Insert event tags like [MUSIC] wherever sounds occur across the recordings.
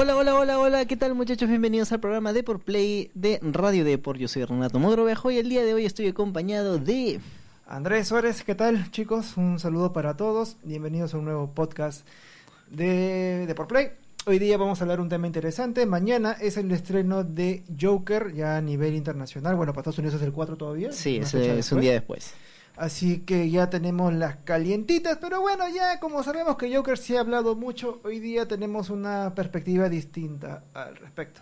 Hola, hola, hola, hola, ¿qué tal muchachos? Bienvenidos al programa de por Play de Radio Deport. Yo soy Renato Mogrovejo y el día de hoy estoy acompañado de... Andrés Suárez, ¿qué tal chicos? Un saludo para todos. Bienvenidos a un nuevo podcast de, de por Play. Hoy día vamos a hablar un tema interesante. Mañana es el estreno de Joker ya a nivel internacional. Bueno, para Estados Unidos es el 4 todavía. Sí, es, un día después. Así que ya tenemos las calientitas, pero bueno, ya como sabemos que Joker sí ha hablado mucho, hoy día tenemos una perspectiva distinta al respecto.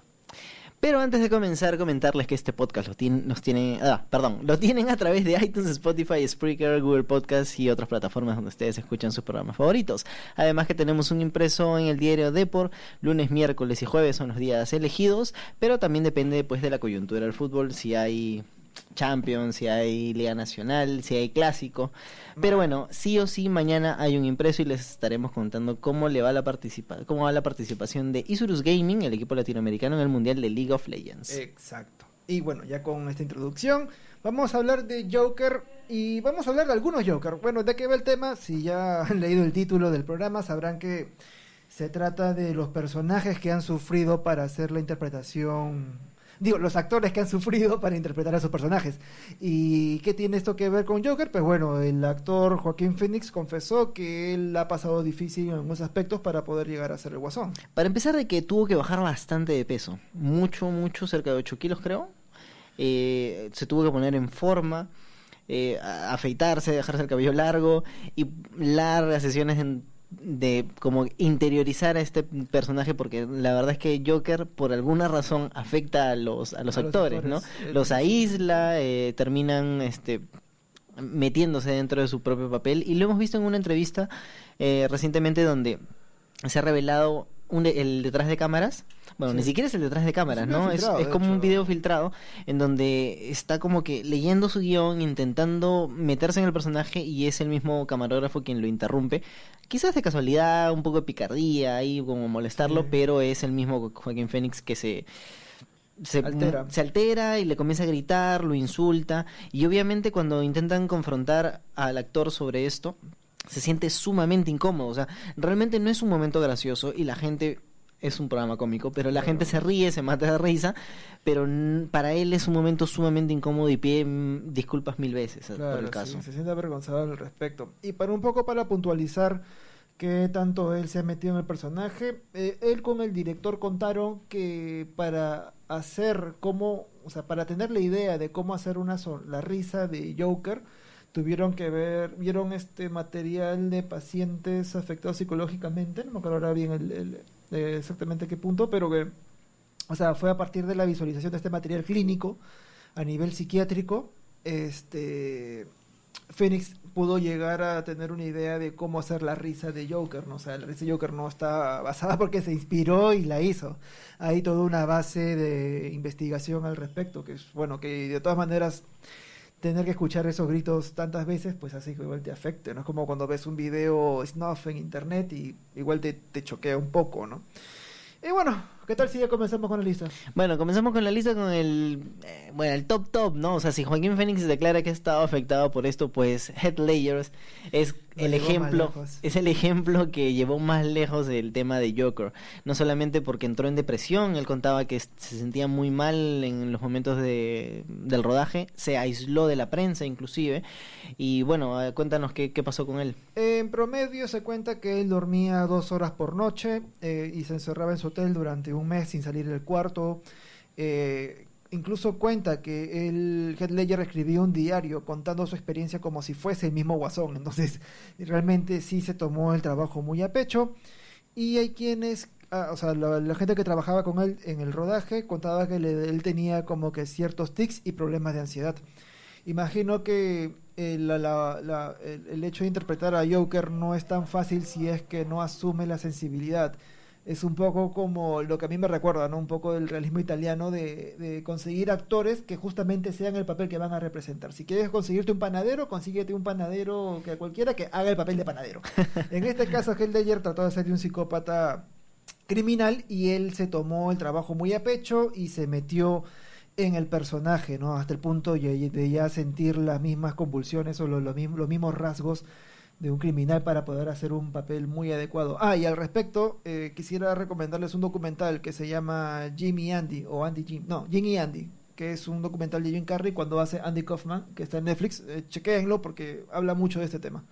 Pero antes de comenzar, comentarles que este podcast lo tienen, nos tiene, ah, perdón, lo tienen a través de iTunes, Spotify, Spreaker, Google Podcasts y otras plataformas donde ustedes escuchan sus programas favoritos. Además que tenemos un impreso en el diario Depor, lunes, miércoles y jueves son los días elegidos, pero también depende pues de la coyuntura del fútbol, si hay Champions, si hay Liga Nacional, si hay Clásico. Pero bueno, sí o sí mañana hay un impreso y les estaremos contando cómo le va la participa cómo va la participación de Isurus Gaming, el equipo latinoamericano en el Mundial de League of Legends. Exacto. Y bueno, ya con esta introducción, vamos a hablar de Joker y vamos a hablar de algunos Joker. Bueno, ¿de qué va el tema? Si ya [LAUGHS] han leído el título del programa, sabrán que se trata de los personajes que han sufrido para hacer la interpretación. Digo, los actores que han sufrido para interpretar a sus personajes. ¿Y qué tiene esto que ver con Joker? Pues bueno, el actor Joaquín Phoenix confesó que él ha pasado difícil en algunos aspectos para poder llegar a ser el guasón. Para empezar de que tuvo que bajar bastante de peso, mucho, mucho, cerca de 8 kilos creo. Eh, se tuvo que poner en forma, eh, afeitarse, dejarse el cabello largo y largas sesiones en- de como interiorizar a este personaje porque la verdad es que Joker por alguna razón afecta a los, a los A los actores, actores, ¿no? eh, Los aísla, eh, terminan este metiéndose dentro de su propio papel y lo hemos visto en una entrevista eh, recientemente donde se ha revelado un de- el detrás de cámaras. Bueno, Sí. ni siquiera es el detrás de cámaras, ¿no? Es, filtrado, es de como un video filtrado en donde está como que leyendo su guion, intentando meterse en el personaje y es el mismo camarógrafo quien lo interrumpe. Quizás de casualidad, un poco de picardía ahí, como molestarlo, Sí. pero es el mismo Joaquín Phoenix que se se Altera. se altera y le comienza a gritar, lo insulta y obviamente cuando intentan confrontar al actor sobre esto se siente sumamente incómodo, o sea, realmente no es un momento gracioso y la gente es un programa cómico, pero la Claro. gente se ríe, se mata de risa, pero para él es un momento sumamente incómodo y pide mm, disculpas mil veces eh, por Claro, el sí, caso. se siente avergonzado al respecto. Y para un poco para puntualizar que tanto él se ha metido en el personaje, eh, él con el director contaron que para hacer cómo, o sea, para tener la idea de cómo hacer una son- la risa de Joker, tuvieron que ver, vieron este material de pacientes afectados psicológicamente, no me acuerdo ahora bien el- el- eh, exactamente qué punto, pero que, o sea, fue a partir de la visualización de este material clínico a nivel psiquiátrico, este Phoenix pudo llegar a tener una idea de cómo hacer la risa de Joker, ¿no? O sea, la risa de Joker no está basada porque se inspiró y la hizo. Hay toda una base de investigación al respecto, que es, bueno, que de todas maneras tener que escuchar esos gritos tantas veces, pues hace que igual te afecte, ¿no? Es como cuando ves un video snuff en internet y igual te, te choquea un poco, ¿no? Y bueno, ¿qué tal si ya comenzamos con la lista? Bueno, comenzamos con la lista con el eh, bueno, el top top, ¿no? O sea, si Joaquín Phoenix declara que ha estado afectado por esto, pues Head Layers es el ejemplo, es el ejemplo que llevó más lejos el tema de Joker. No solamente porque entró en depresión, él contaba que se sentía muy mal en los momentos de, del rodaje, se aisló de la prensa inclusive. Y bueno, eh, cuéntanos qué, qué pasó con él. En promedio se cuenta que él dormía dos horas por noche eh, y se encerraba en su hotel durante un mes sin salir del cuarto. Eh, incluso cuenta que el Heath Ledger escribió un diario contando su experiencia como si fuese el mismo Guasón. Entonces, realmente sí se tomó el trabajo muy a pecho. Y hay quienes, ah, o sea, la, gente que trabajaba con él en el rodaje contaba que él tenía como que ciertos tics y problemas de ansiedad. Imagino que eh, la- la- el hecho de interpretar a Joker no es tan fácil si es que no asume la sensibilidad. Es un poco como lo que a mí me recuerda, ¿no? Un poco del realismo italiano de, de conseguir actores que justamente sean el papel que van a representar. Si quieres conseguirte un panadero, consíguete un panadero que cualquiera que haga el papel de panadero. [LAUGHS] en este caso, Hell Ledger trató de ser de un psicópata criminal y él se tomó el trabajo muy a pecho y se metió en el personaje, ¿no? Hasta el punto de, de ya sentir las mismas convulsiones o lo- lo mismo- los mismos rasgos de un criminal para poder hacer un papel muy adecuado. Ah, y al respecto, eh, quisiera recomendarles un documental que se llama Jimmy Andy, o Andy Jim, no, Jim y Andy, que es un documental de Jim Carrey cuando hace Andy Kaufman, que está en Netflix. Eh, chequéenlo porque habla mucho de este tema.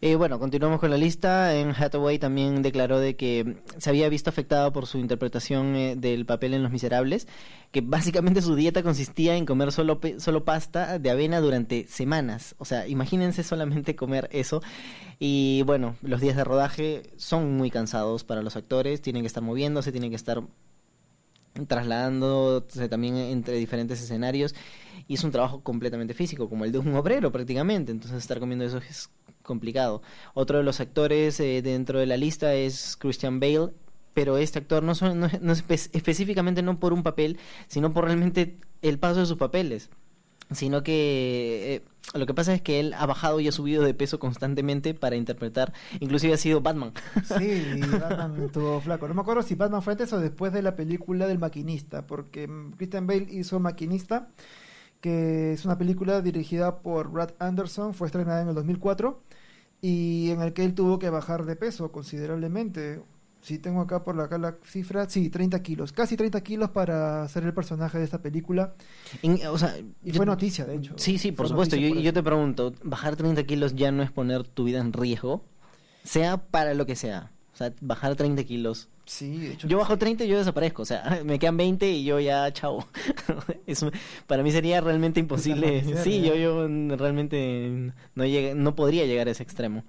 Eh, bueno, continuamos con la lista. En Hathaway también declaró de que se había visto afectado por su interpretación eh, del papel en Los Miserables, que básicamente su dieta consistía en comer solo, solo pasta de avena durante semanas. O sea, imagínense solamente comer eso. Y bueno, los días de rodaje son muy cansados para los actores, tienen que estar moviéndose, tienen que estar trasladándose también entre diferentes escenarios y es un trabajo completamente físico, como el de un obrero prácticamente, entonces estar comiendo eso es complicado. Otro de los actores eh, dentro de la lista es Christian Bale, pero este actor no, son- no, no es espe- específicamente no por un papel, sino por realmente el paso de sus papeles. Sino que eh, lo que pasa es que él ha bajado y ha subido de peso constantemente para interpretar, inclusive ha sido Batman. Sí, [LAUGHS] Batman estuvo flaco. No me acuerdo si Batman fue antes o después de la película del maquinista, porque mm, Christian Bale hizo Maquinista, que es una película dirigida por Brad Anderson, fue estrenada en el 2004 y en el que él tuvo que bajar de peso considerablemente. Si tengo acá por acá la cifra, sí, 30 kilos, casi 30 kilos para ser el personaje de esta película. En- o sea, Y yo- fue noticia, de hecho. Sí, sí, por supuesto. Yo, por yo eso. te pregunto, ¿bajar 30 kilos ya no es poner tu vida en riesgo? Sea para lo que sea. O sea, bajar 30 kilos. Sí, de hecho. Yo bajo sí. 30 y yo desaparezco. O sea, [LAUGHS] me quedan 20 y yo ya, chao. [LAUGHS] Eso, para mí sería realmente imposible. [LAUGHS] Sí, yo, yo realmente no, llegué, no podría llegar a ese extremo.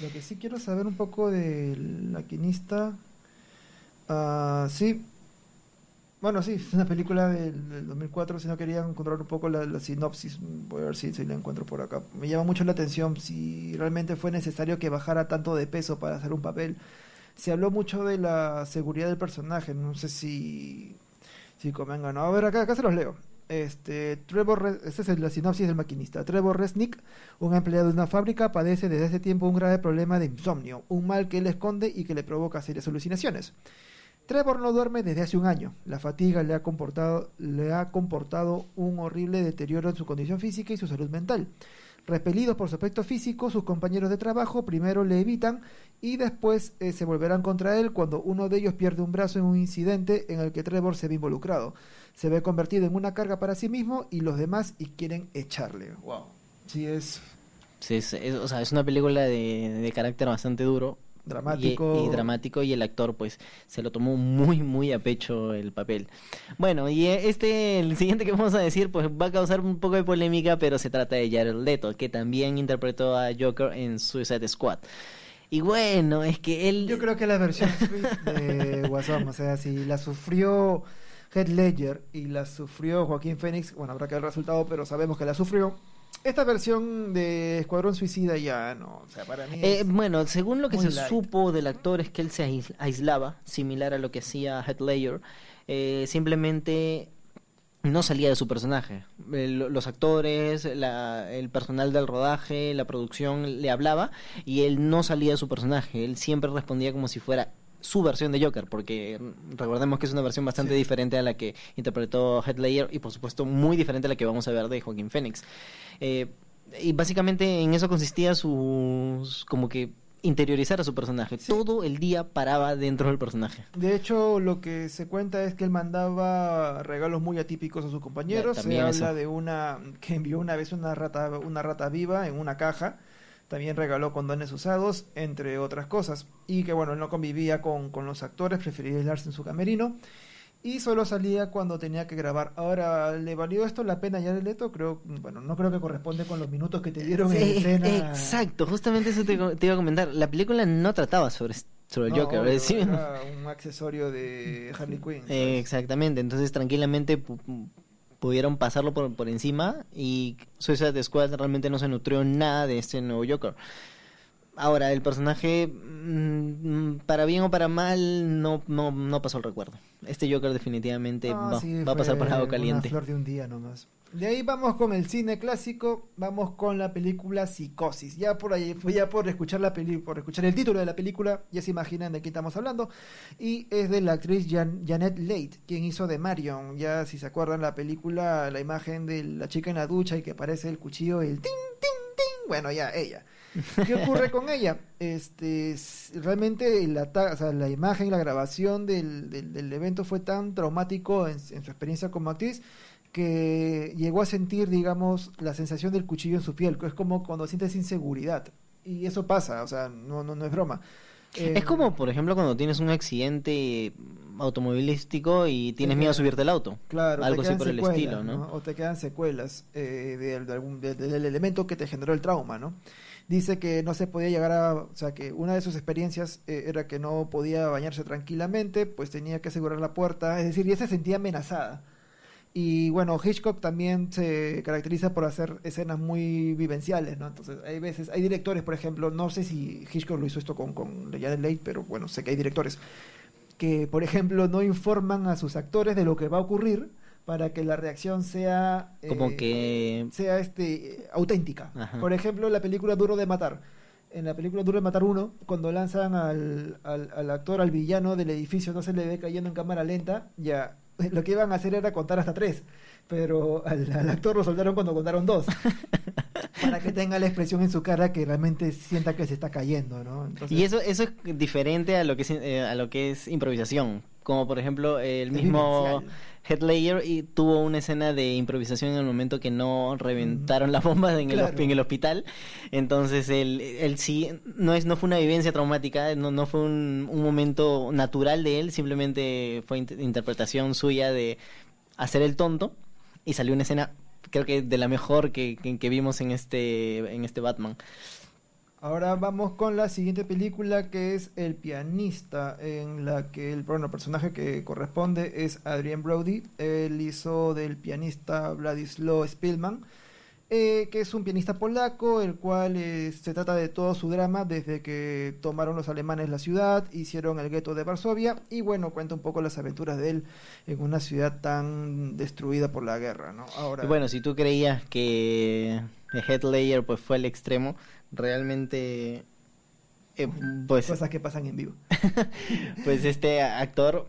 Lo que sí quiero saber un poco del maquinista. Ah, sí. Bueno, sí, es una película del, del 2004. Si no quería encontrar un poco la, la sinopsis, voy a ver si, si la encuentro por acá. Me llama mucho la atención si realmente fue necesario que bajara tanto de peso para hacer un papel. Se habló mucho de la seguridad del personaje. No sé si, si convenga o no. A ver, acá, acá se los leo. Este, Trevor, Re- esta es la sinopsis del maquinista. Trevor Resnick un empleado de una fábrica padece desde hace tiempo un grave problema de insomnio, un mal que él esconde y que le provoca serias alucinaciones. Trevor no duerme desde hace un año. La fatiga le ha, comportado, le ha comportado un horrible deterioro en su condición física y su salud mental. Repelidos por su aspecto físico, sus compañeros de trabajo primero le evitan y después eh, se volverán contra él cuando uno de ellos pierde un brazo en un incidente en el que Trevor se ve involucrado. Se ve convertido en una carga para sí mismo y los demás y quieren echarle. Wow. Sí, es Sí, es, o sea, es una película de, de carácter bastante duro. Dramático. Y, y dramático y el actor pues se lo tomó muy muy a pecho el papel. Bueno, y eh, este, el siguiente que vamos a decir pues va a causar un poco de polémica, pero se trata de Jared Leto, que también interpretó a Joker en Suicide Squad. Y bueno, es que él... Yo creo que la versión de Guasón, o sea, si la sufrió Heath Ledger y la sufrió Joaquín Phoenix, bueno, habrá que ver el resultado, pero sabemos que la sufrió. Esta versión de Escuadrón Suicida ya no, o sea, para mí Eh, bueno, según lo que se light. supo del actor es que él se ais- aislaba, similar a lo que hacía Heath Ledger, eh, simplemente no salía de su personaje. Eh, lo- los actores, la- el personal del rodaje, la producción le hablaba y él no salía de su personaje. Él siempre respondía como si fuera su versión de Joker, porque recordemos que es una versión bastante Sí. diferente a la que interpretó Heath Ledger y por supuesto muy diferente a la que vamos a ver de Joaquín Phoenix. Eh, y básicamente en eso consistía sus como que interiorizar a su personaje. Sí. Todo el día paraba dentro del personaje. De hecho, lo que se cuenta es que él mandaba regalos muy atípicos a sus compañeros. Ya, Se habla eso. de una que envió una vez una rata, una rata viva en una caja. También regaló condones usados, entre otras cosas. Y que bueno, él no convivía con, con los actores, prefería aislarse en su camerino. Y solo salía cuando tenía que grabar. Ahora, ¿le valió esto la pena ya de Leto? Creo, bueno, no creo que corresponde con los minutos que te dieron en Sí, escena. Exacto, justamente eso te, te iba a comentar. La película no trataba sobre, sobre el No, Joker. obvio, decir, era [LAUGHS] un accesorio de Harley Quinn. Eh, exactamente, entonces tranquilamente pudieron pasarlo por, por encima y Suicide Squad realmente no se nutrió nada de este nuevo Joker. Ahora, el personaje, mm, para bien o para mal, no, no, no pasó el recuerdo. Este Joker definitivamente Ah, va, sí, va a pasar por agua Una caliente. flor de un día nomás. De ahí vamos con el cine clásico, vamos con la película Psicosis. Ya por ahí, ya por escuchar la peli, por escuchar el título de la película, ya se imaginan de quién estamos hablando. Y es de la actriz Jan- Janet Leigh, quien hizo de Marion. Ya si se acuerdan la película, la imagen de la chica en la ducha y que aparece el cuchillo, el ting, ting, ting. Bueno, ya, ella. ¿Qué ocurre con ella? Este, realmente la, o sea, la imagen la grabación del, del, evento fue tan traumático en, su experiencia como actriz que llegó a sentir, digamos, la sensación del cuchillo en su piel, que es como cuando sientes inseguridad. Y eso pasa, o sea, no, no, no es broma. es como, por ejemplo, cuando tienes un accidente automovilístico y tienes miedo a subirte al auto. Claro, algo así por el estilo, ¿no? O te quedan secuelas eh, de, algún, del elemento que te generó el trauma, ¿no? Dice que no se podía llegar a, o sea, que una de sus experiencias eh, era que no podía bañarse tranquilamente, pues tenía que asegurar la puerta, es decir, ya se sentía amenazada. Y bueno, Hitchcock también se caracteriza por hacer escenas muy vivenciales, ¿no? Entonces, hay veces, hay directores, por ejemplo, no sé si Hitchcock lo hizo esto con, con de Late, pero bueno, sé que hay directores que, por ejemplo, no informan a sus actores de lo que va a ocurrir para que la reacción sea como eh, que sea este auténtica. Por ejemplo, la película Duro de matar. En la película Duro de matar uno, cuando lanzan al, al, actor, al villano del edificio, no se le ve cayendo en cámara lenta, ya [LAUGHS] lo que iban a hacer era contar hasta tres, pero al, al actor lo soltaron cuando contaron dos. [LAUGHS] para que tenga la expresión en su cara que realmente sienta que se está cayendo, ¿no? y eso eso es diferente a lo que es, eh, a lo que es improvisación, como por ejemplo el [LAUGHS] mismo Headlayer. Y tuvo una escena de improvisación en el momento que no reventaron las bombas en, el, en el hospital, entonces él, él sí no es no fue una vivencia traumática, no no fue un, un momento natural de él, simplemente fue interpretación suya de hacer el tonto y salió una escena creo que de la mejor que, que, vimos en este, en este Batman. Ahora vamos con la siguiente película que es El pianista, en la que el bueno, personaje que corresponde es Adrian Brody. Él hizo del pianista Vladislav Spielman eh, que es un pianista polaco, el cual eh, se trata de todo su drama desde que tomaron los alemanes la ciudad, hicieron el gueto de Varsovia y bueno, cuenta un poco las aventuras de él en una ciudad tan destruida por la guerra, ¿no? Ahora, bueno, si tú creías que Headlayer pues fue el extremo, realmente eh, pues cosas que pasan en vivo. [LAUGHS] pues este actor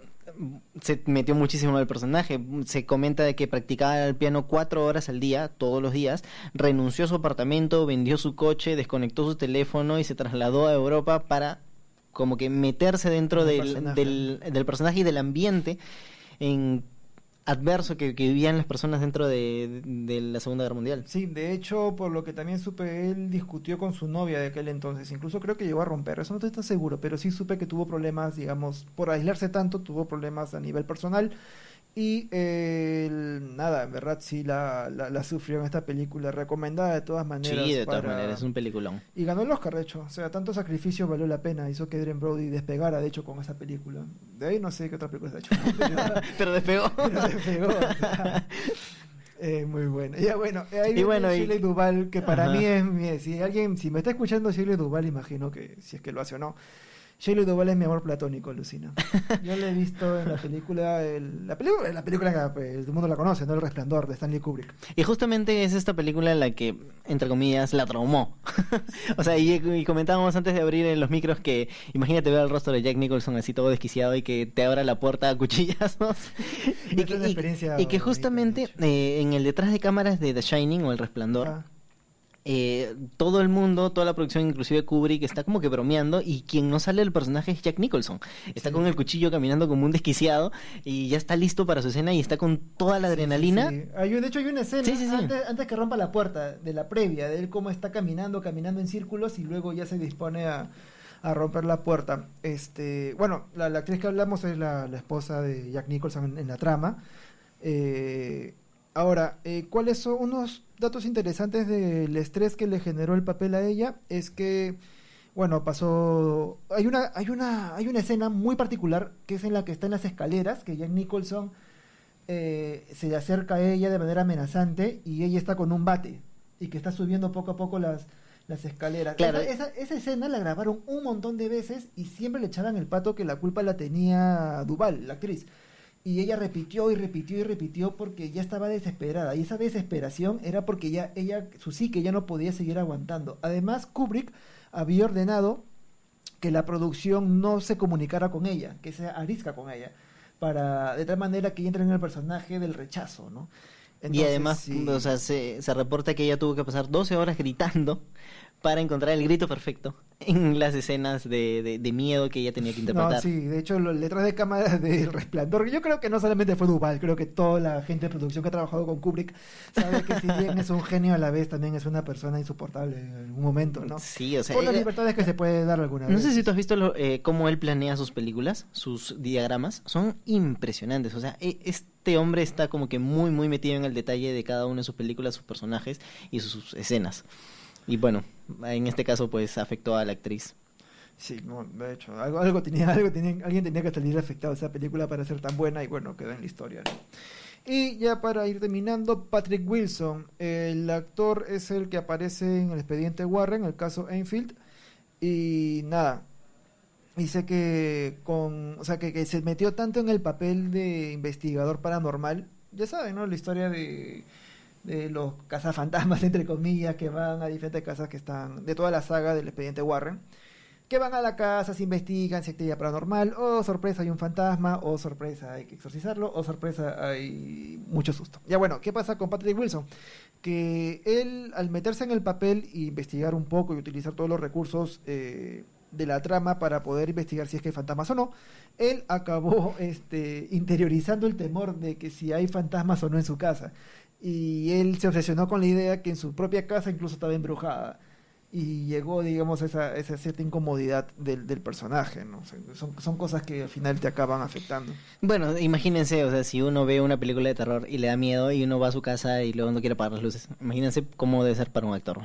se metió muchísimo en el personaje. Se comenta de que practicaba el piano cuatro horas al día, todos los días. Renunció a su apartamento, vendió su coche, desconectó su teléfono y se trasladó a Europa para como que meterse dentro del, del, del personaje y del ambiente en adverso que, vivían las personas dentro de, la Segunda Guerra Mundial. Sí, de hecho, por lo que también supe, él discutió con su novia de aquel entonces. Incluso creo que llegó a romper, eso no estoy tan seguro, pero sí supe que tuvo problemas, digamos, por aislarse tanto, tuvo problemas a nivel personal y eh, nada, en verdad sí la, la, sufrió en esta película, recomendada de todas maneras. Sí, de todas maneras, es un peliculón. Y ganó el Oscar, de hecho. O sea, tanto sacrificio valió la pena. Hizo que Adrian Brody despegara, de hecho, con esa película. De ahí no sé qué otra película ha hecho. [LAUGHS] Pero, despegó. [LAUGHS] Pero despegó. eh, muy buena. Ya bueno, ahí y bueno, Shirley Duval, que para mí es, si alguien, si me está escuchando Shirley Duval, imagino que si es que lo hace o no Shelley Duvall es mi amor platónico, Lucina. [LAUGHS] Yo la he visto en la película, la película, la película que pues, todo el mundo la conoce, ¿no? El Resplandor de Stanley Kubrick. Y justamente es esta película la que, entre comillas, la traumó. [LAUGHS] o sea, y, comentábamos antes de abrir en los micros que, imagínate ver el rostro de Jack Nicholson así todo desquiciado y que te abra la puerta a cuchillazos. [LAUGHS] y, que, y, que justamente eh, en el detrás de cámaras de The Shining o El Resplandor. Ah eh, todo el mundo, toda la producción, inclusive Kubrick, está como que bromeando y quien no sale del personaje es Jack Nicholson. Está con el cuchillo caminando como un desquiciado y ya está listo para su escena y está con toda la adrenalina. Hay, de hecho hay una escena antes, que rompa la puerta de la previa, de él cómo está caminando, caminando en círculos y luego ya se dispone a, romper la puerta. Este, bueno, la, actriz que hablamos es la, esposa de Jack Nicholson en, la trama. Eh, ahora, eh, ¿cuáles son unos datos interesantes del estrés que le generó el papel a ella es que bueno, pasó hay una hay una hay una escena muy particular que es en la que está en las escaleras, que Jack Nicholson eh, se acerca a ella de manera amenazante y ella está con un bate y que está subiendo poco a poco las las escaleras. Claro. Esa, esa, escena la grabaron un montón de veces y siempre le echaban el pato que la culpa la tenía Duval, la actriz. Y ella repitió y repitió y repitió porque ya estaba desesperada. Y esa desesperación era porque ya ella, su psique ya no podía seguir aguantando. Además, Kubrick había ordenado que la producción no se comunicara con ella, que se arisca con ella, para de tal manera que ella entre en el personaje del rechazo, ¿no? y además, o sea, se, se reporta que ella tuvo que pasar 12 horas gritando para encontrar el grito perfecto en las escenas de, de, de miedo que ella tenía que interpretar. No, sí, de hecho, los letras de cámara [LAUGHS] del resplandor, yo creo que no solamente fue Duval, creo que toda la gente de producción que ha trabajado con Kubrick sabe que si bien es un genio a la vez, también es una persona insoportable en algún momento, ¿no? Sí, o sea, Por las libertades que se puede dar alguna No vez. sé si tú has visto lo- eh, cómo él planea sus películas, sus diagramas, son impresionantes. O sea, e- este hombre está como que muy, muy metido en el detalle de cada una de sus películas, sus personajes y sus escenas. Y bueno, en este caso, pues afectó a la actriz. Sí, no, de hecho, algo, algo tenía, [LAUGHS] algo tenía, alguien tenía que salir afectado de esa película para ser tan buena y bueno, quedó en la historia. ¿no? Y ya para ir terminando, Patrick Wilson, el actor es el que aparece en el expediente Warren, el caso Enfield, y nada, dice que con, o sea, que, que se metió tanto en el papel de investigador paranormal, ya saben, ¿no? La historia de los cazafantasmas, [LAUGHS] entre comillas, que van a diferentes casas que están, de toda la saga del expediente Warren, que van a la casa, se investigan si actividad paranormal, o sorpresa hay un fantasma, o sorpresa hay que exorcizarlo, o sorpresa hay mucho susto. Ya bueno, ¿qué pasa con Patrick Wilson? Que él, al meterse en el papel e investigar un poco y utilizar todos los recursos eh, de la trama para poder investigar si es que hay fantasmas o no, él acabó [LAUGHS] este, interiorizando el temor de que si hay fantasmas o no en su casa. Y él se obsesionó con la idea que en su propia casa incluso estaba embrujada. Y llegó, digamos, esa, esa cierta incomodidad del, personaje, ¿no? Son, son cosas que al final te acaban afectando. Bueno, imagínense, o sea, si uno ve una película de terror y le da miedo y uno va a su casa y luego no quiere apagar las luces, imagínense cómo debe ser para un actor.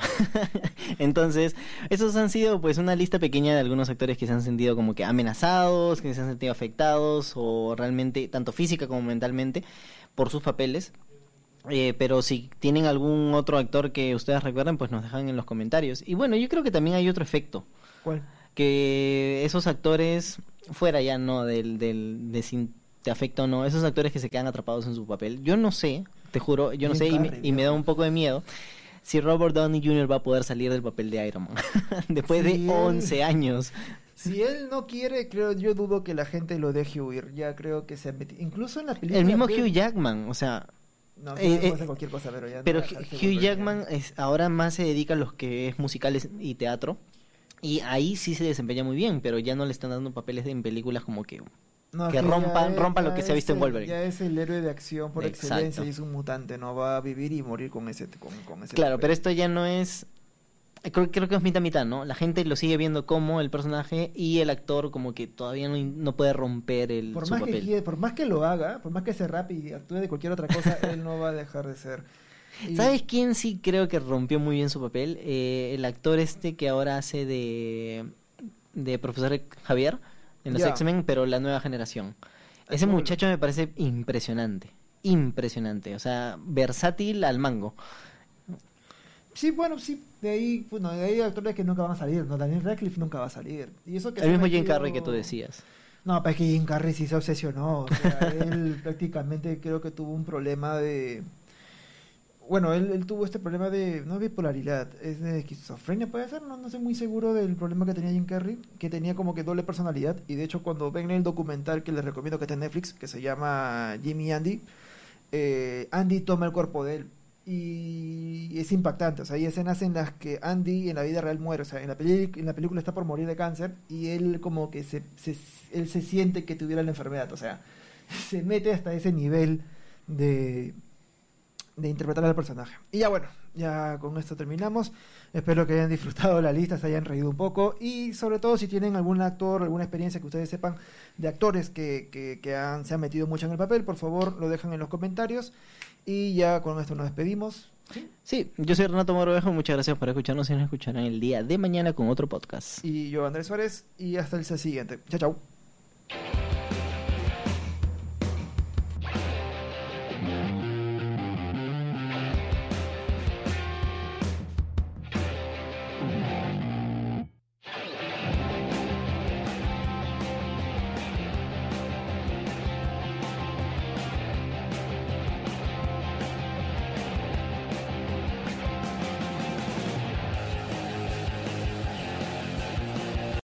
[LAUGHS] Entonces, esos han sido pues una lista pequeña de algunos actores que se han sentido como que amenazados, que se han sentido afectados o realmente, tanto física como mentalmente, por sus papeles. Eh, pero si tienen algún otro actor que ustedes recuerden, pues nos dejan en los comentarios. Y bueno, yo creo que también hay otro efecto ¿Cuál? que esos actores, fuera ya no del, del de si te afecta o no, esos actores que se quedan atrapados en su papel, yo no sé, te juro, yo no sé y me, y me da un poco de miedo si Robert Downey Jr. va a poder salir del papel de Iron Man [LAUGHS] después Sí, de él- 11 años. Si él no quiere, creo, yo dudo que la gente lo deje huir. Ya creo que se ha metido. Incluso en la película. El mismo Hugh Jackman, o sea, No, eh, puede eh, ser cualquier cosa, pero ya. pero Hugh. Jackman es, ahora más se dedica a los que es musicales y teatro. Y ahí sí se desempeña muy bien, pero ya no le están dando papeles en películas como que No, que es- lo que se ha visto en Wolverine. Ya es el héroe de acción por Exacto. excelencia y es un mutante, no va a vivir y morir con ese con, con ese Claro, papel. pero esto ya no es. Creo, creo que es mitad mitad, ¿no? La gente lo sigue viendo como el personaje y el actor como que todavía no, no puede romper el, por su más que papel. por más que lo haga, por más que se rape y actúe de cualquier otra cosa, él no va a dejar de ser. [LAUGHS] Y- ¿Sabes quién sí creo que rompió muy bien su papel? Eh, el actor este que ahora hace de, de profesor Javier en los. X-Men, pero la nueva generación. Ese muchacho me parece impresionante. Impresionante. O sea, versátil al mango. Sí, bueno, sí, de ahí, bueno, de ahí hay actores que nunca van a salir, ¿no? Daniel Radcliffe nunca va a salir. Y eso que El mismo Jim Carrey que tú decías. No, pero es que Jim Carrey sí se obsesionó. O sea, [LAUGHS] él prácticamente creo que tuvo un problema de. Bueno, él, él tuvo este problema de. No bipolaridad, es de esquizofrenia, puede ser. No, no estoy muy seguro del problema que tenía Jim Carrey, que tenía como que doble personalidad. Y de hecho, cuando ven el documental que les recomiendo que está en Netflix, que se llama Jimmy Andy, eh, Andy toma el cuerpo de él. Y es impactante, o sea, hay escenas en las que Andy en la vida real muere, o sea, en la, peli- en la película está por morir de cáncer y él como que se, se- él se siente que tuviera la enfermedad, o sea, [LAUGHS] se mete hasta ese nivel de, de interpretar al personaje. Y ya bueno, ya con esto terminamos. Espero que hayan disfrutado la lista, se hayan reído un poco y sobre todo si tienen algún actor, alguna experiencia que ustedes sepan de actores que, que, que han, se han metido mucho en el papel, por favor lo dejan en los comentarios y ya con esto nos despedimos. ¿sí? Sí, yo soy Renato Morovejo, muchas gracias por escucharnos y nos escucharán el día de mañana con otro podcast. Y yo Andrés Suárez y hasta el siguiente. Chao, chao.